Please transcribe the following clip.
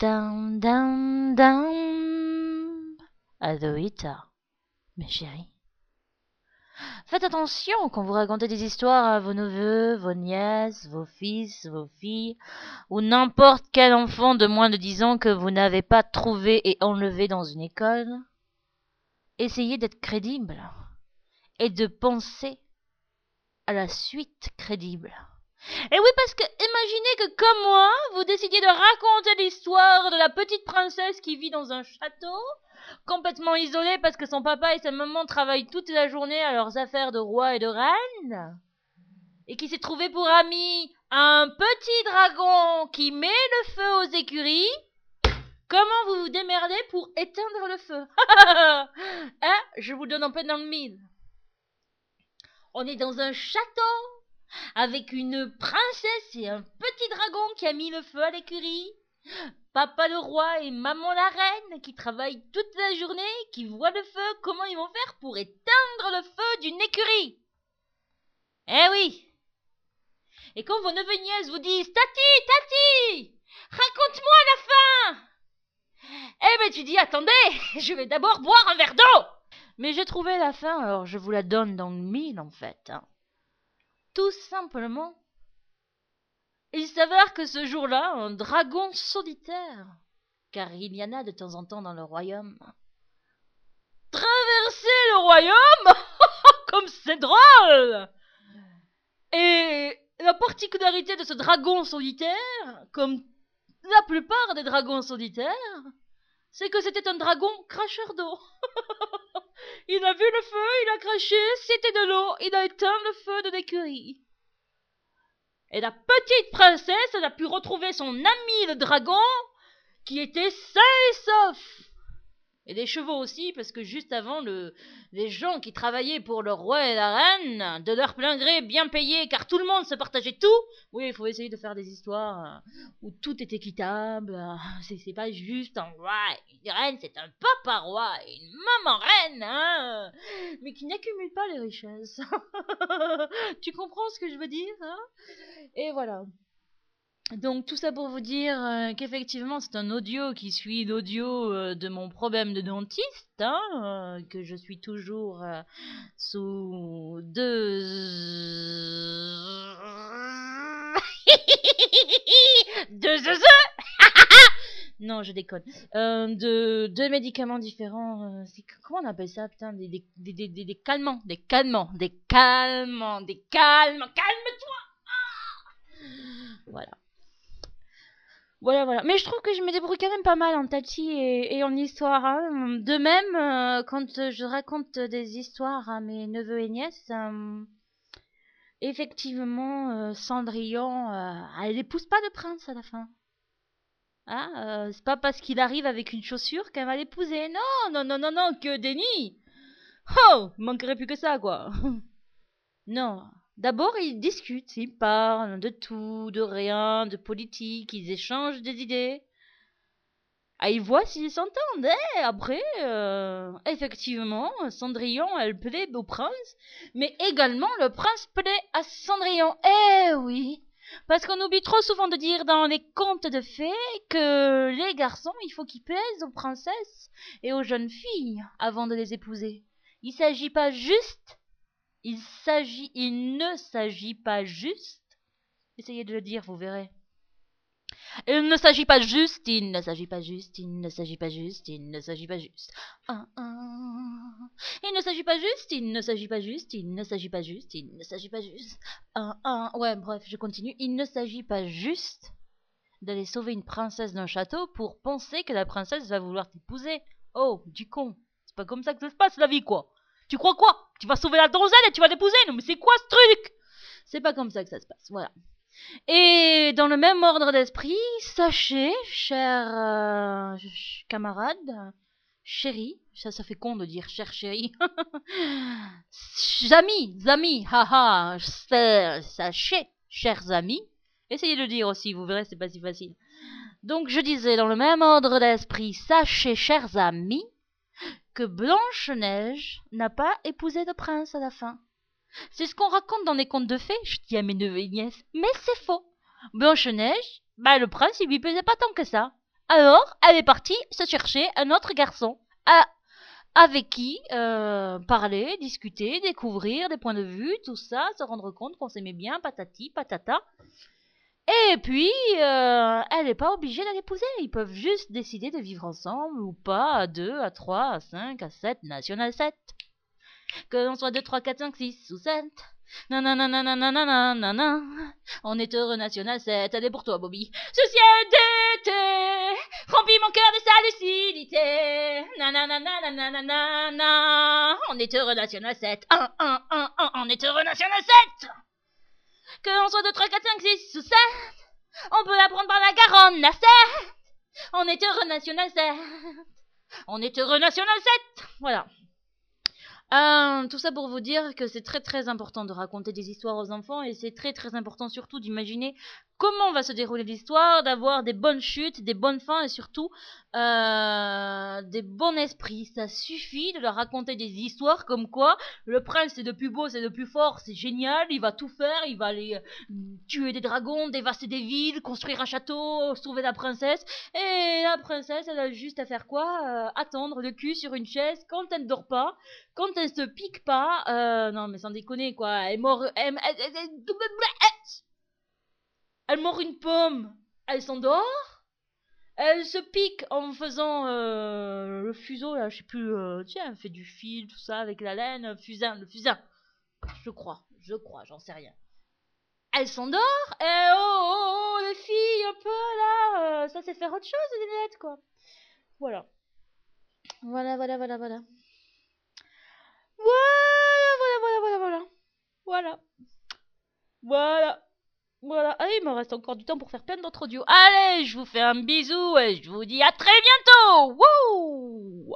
Down, down, down. Adoita, mes chéris. Faites attention quand vous racontez des histoires à vos neveux, vos nièces, vos fils, vos filles, ou n'importe quel enfant de moins de dix ans que vous n'avez pas trouvé et enlevé dans une école. Essayez d'être crédible et de penser à la suite crédible. Et oui, parce que imaginez que comme moi, vous décidiez de raconter l'histoire de la petite princesse qui vit dans un château, complètement isolée parce que son papa et sa maman travaillent toute la journée à leurs affaires de roi et de reine, et qui s'est trouvé pour ami un petit dragon qui met le feu aux écuries. Comment vous vous démerdez pour éteindre le feu? Hein Je vous donne un peu dans le mille. On est dans un château avec une princesse et un petit dragon qui a mis le feu à l'écurie. Papa le roi et maman la reine qui travaillent toute la journée, qui voient le feu, comment ils vont faire pour éteindre le feu d'une écurie? Eh oui Et quand vos neveux nièces vous disent Tati, Tati Raconte-moi la fin Eh ben tu dis attendez, je vais d'abord boire un verre d'eau Mais j'ai trouvé la fin, alors je vous la donne dans le mille en fait. Hein. Tout simplement, il s'avère que ce jour-là, un dragon solitaire, car il y en a de temps en temps dans le royaume, traversait le royaume comme c'est drôle. Et la particularité de ce dragon solitaire, comme la plupart des dragons solitaires, c'est que c'était un dragon cracheur d'eau. il a vu le feu, il a craché, c'était de l'eau, il a éteint le feu de l'écurie. Et la petite princesse, elle a pu retrouver son ami le dragon, qui était sain et sauf. Et les chevaux aussi, parce que juste avant, le, les gens qui travaillaient pour le roi et la reine, de leur plein gré, bien payés, car tout le monde se partageait tout. Oui, il faut essayer de faire des histoires euh, où tout est équitable. euh, C'est pas juste un roi une reine, c'est un papa roi et une maman reine, hein, mais qui n'accumulent pas les richesses. tu comprends ce que je veux dire hein? Et voilà. Donc tout ça pour vous dire euh, qu'effectivement c'est un audio qui suit l'audio euh, de mon problème de dentiste, hein, euh, que je suis toujours euh, sous deux... deux Non, je déconne. Euh, de deux médicaments différents. euh, comment on appelle ça, putain, des, des, des, des, des- des calmants, des calmants, des calmants, des calmants. Calme-toi. Ah voilà. Voilà, voilà. Mais je trouve que je me débrouille quand même pas mal en tati et, en histoire. hein. De même, euh, quand je raconte des histoires à mes neveux et nièces, euh, effectivement, euh, Cendrillon, elle épouse pas de prince à la fin. Hein, c'est pas parce qu'il arrive avec une chaussure qu'elle va l'épouser. Non, non, non, non, non, que déni. Oh, il manquerait plus que ça, quoi. non. D'abord, ils discutent, ils parlent de tout, de rien, de politique, ils échangent des idées. Ah, ils voient s'ils s'entendent. Et après, euh, effectivement, Cendrillon, elle plaît au prince, mais également le prince plaît à Cendrillon. Eh oui, parce qu'on oublie trop souvent de dire dans les contes de fées que les garçons, il faut qu'ils plaisent aux princesses et aux jeunes filles avant de les épouser. Il s'agit pas juste, il ne s'agit pas juste. Essayez de le dire, vous verrez. Il ne s'agit pas juste, il ne s'agit pas juste, il ne s'agit pas juste, il ne s'agit pas juste. Ah, ah. Il ne s'agit pas juste, il ne s'agit pas juste, il ne s'agit pas juste, il ne s'agit pas juste. Ah, ah. Ouais, bref, je continue. Il ne s'agit pas juste d'aller sauver une princesse d'un château pour penser que la princesse va vouloir t'épouser. Oh, du con. C'est pas comme ça que ça se passe la vie, quoi. Tu crois quoi Tu vas sauver la donzelle et tu vas l'épouser. Non, mais c'est quoi ce truc? C'est pas comme ça que ça se passe, voilà. Et dans le même ordre d'esprit, sachez, chers euh, camarades, chéris, ça, ça fait con de dire cher chéri, amis, amis, haha, sa- sachez, chers amis, essayez de le dire aussi, vous verrez, c'est pas si facile. Donc je disais, dans le même ordre d'esprit, sachez, chers amis, que Blanche-Neige n'a pas épousé de prince à la fin. C'est ce qu'on raconte dans les contes de fées, je dis à mes neveux et nièces, mais c'est faux. Blanche-Neige, bah le prince il lui plaisait pas tant que ça. Alors, elle est partie se chercher un autre garçon avec qui euh, parler, discuter, découvrir des points de vue, tout ça, se rendre compte qu'on s'aimait bien, patati, patata. Et puis, euh, elle n'est pas obligée de l'épouser. Ils peuvent juste décider de vivre ensemble ou pas à 2, à 3, à 5, à 7, national 7. Que l'on soit 2, 3, 4, 5, 6 ou 7. Nananananananana. On est heureux national 7. Elle est pour toi, Bobby. Société remplis mon cœur de sa lucidité. Nanananananana. On est heureux national 7. 1, 1, 1, 1. On est heureux national 7. Que l'on soit 2, 3, 4, 5, 6 ou 7. On peut la prendre par la Garonne, la 7. On est heureux national 7. On est heureux national 7. Voilà. Euh, tout ça pour vous dire que c'est très très important de raconter des histoires aux enfants et c'est très très important surtout d'imaginer comment va se dérouler l'histoire, d'avoir des bonnes chutes, des bonnes fins et surtout euh, des bons esprits. Ça suffit de leur raconter des histoires comme quoi le prince c'est le plus beau, c'est le plus fort, c'est génial, il va tout faire, il va aller euh, tuer des dragons, dévaster des villes, construire un château, sauver la princesse. Et la princesse, elle a juste à faire quoi euh, Attendre le cul sur une chaise quand elle ne dort pas, quand elle se pique pas. Euh, non mais sans déconner quoi, elle est morte... Elle, elle mord une pomme, elle s'endort, elle se pique en faisant euh, le fuseau, là, je sais plus, euh, tiens, elle fait du fil, tout ça, avec la laine, fusain, le fusain, je crois, je crois, j'en sais rien. Elle s'endort, et oh, oh, oh, les filles, un peu là, euh, ça c'est faire autre chose, les lunettes, quoi. Voilà, voilà, voilà, voilà. Voilà, voilà, voilà, voilà, voilà. Voilà. Voilà. Voilà, allez, il me reste encore du temps pour faire plein d'autres audios. Allez, je vous fais un bisou et je vous dis à très bientôt. Wouh